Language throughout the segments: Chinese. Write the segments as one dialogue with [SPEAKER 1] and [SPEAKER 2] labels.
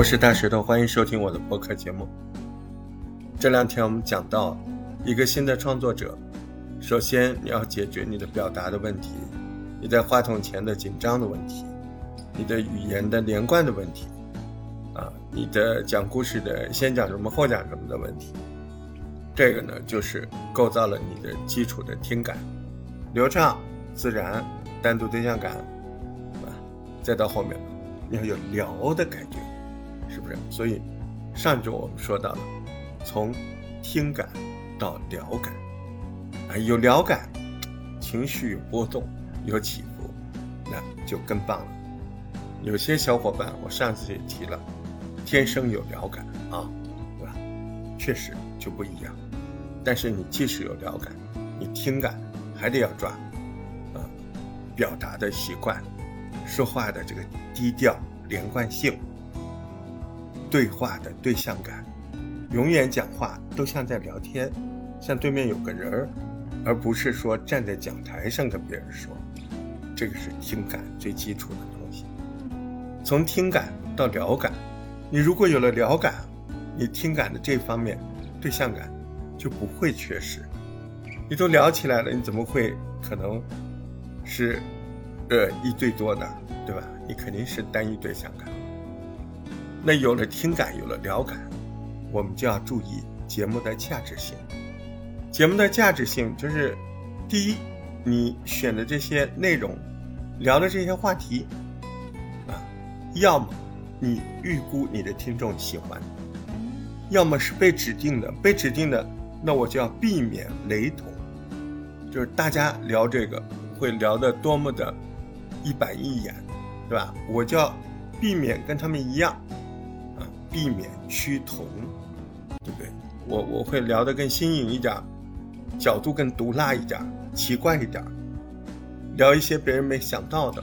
[SPEAKER 1] 我是大石头，欢迎收听我的播客节目。这两天我们讲到，一个新的创作者，首先你要解决你的表达的问题，你在话筒前的紧张的问题，你的语言的连贯的问题，啊，你的讲故事的先讲什么后讲什么的问题。这个呢，就是构造了你的基础的听感，流畅、自然、单独对象感，啊，再到后面你要有聊的感觉，是不是？所以上周我们说到了，从听感到聊感，啊，有聊感，情绪有波动，有起伏，那就更棒了。有些小伙伴，我上次也提了，天生有聊感啊，对吧？确实就不一样。但是你即使有聊感，你听感还得要抓，啊，表达的习惯，说话的这个低调连贯性，对话的对象感，永远讲话都像在聊天，像对面有个人儿，而不是说站在讲台上跟别人说，这个是听感最基础的东西。从听感到聊感，你如果有了聊感，你听感的这方面对象感。就不会缺失，你都聊起来了，你怎么会可能是呃一对多呢？对吧？你肯定是单一对象感。那有了听感，有了聊感，我们就要注意节目的价值性。节目的价值性就是，第一，你选的这些内容，聊的这些话题，啊，要么你预估你的听众喜欢，要么是被指定的，被指定的。那我就要避免雷同，就是大家聊这个会聊得多么的一板一眼，对吧？我就要避免跟他们一样，避免趋同，对不对？我我会聊得更新颖一点，角度更毒辣一点，奇怪一点，聊一些别人没想到的，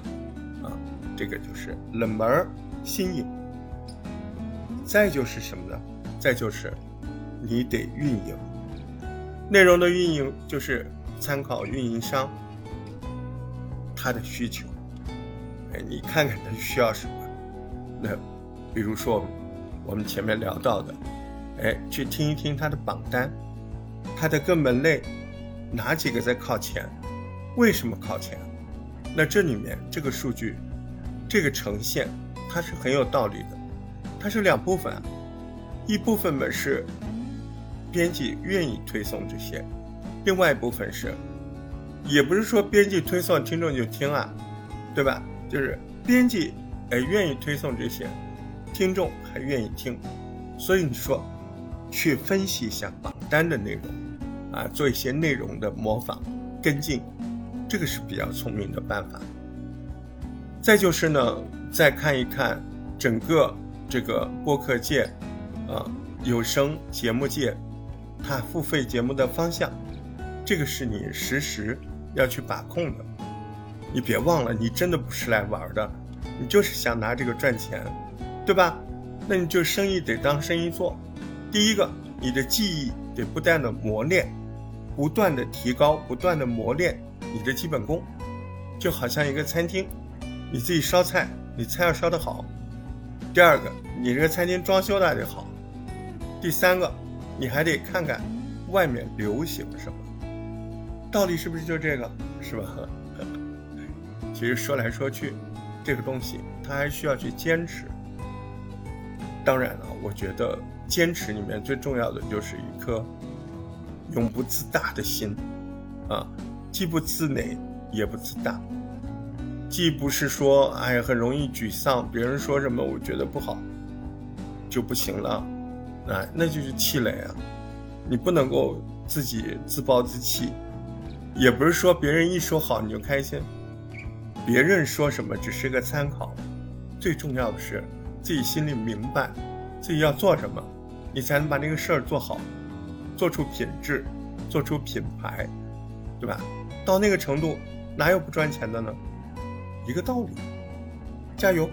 [SPEAKER 1] 啊，这个就是冷门新颖。再就是什么呢？再就是你得运营。内容的运营就是参考运营商他的需求，哎，你看看他需要什么。那比如说我们前面聊到的，哎，去听一听他的榜单，他的各门类哪几个在靠前，为什么靠前？那这里面这个数据，这个呈现它是很有道理的，它是两部分啊，一部分呢是。编辑愿意推送这些，另外一部分是，也不是说编辑推送听众就听啊，对吧？就是编辑哎愿意推送这些，听众还愿意听，所以你说去分析一下榜单的内容啊，做一些内容的模仿跟进，这个是比较聪明的办法。再就是呢，再看一看整个这个播客界啊，有声节目界。它付费节目的方向，这个是你实时要去把控的。你别忘了，你真的不是来玩的，你就是想拿这个赚钱，对吧？那你就生意得当生意做。第一个，你的技艺得不断的磨练，不断的提高，不断的磨练你的基本功。就好像一个餐厅，你自己烧菜，你菜要烧得好。第二个，你这个餐厅装修的还得好。第三个。你还得看看外面流行什么，到底是不是就这个，是吧？其实说来说去，这个东西它还需要去坚持。当然了，我觉得坚持里面最重要的就是一颗永不自大的心啊，既不自馁也不自大，既不是说哎呀很容易沮丧，别人说什么我觉得不好就不行了。啊，那就是气馁啊！你不能够自己自暴自弃，也不是说别人一说好你就开心，别人说什么只是个参考，最重要的是自己心里明白自己要做什么，你才能把这个事儿做好，做出品质，做出品牌，对吧？到那个程度，哪有不赚钱的呢？一个道理，加油！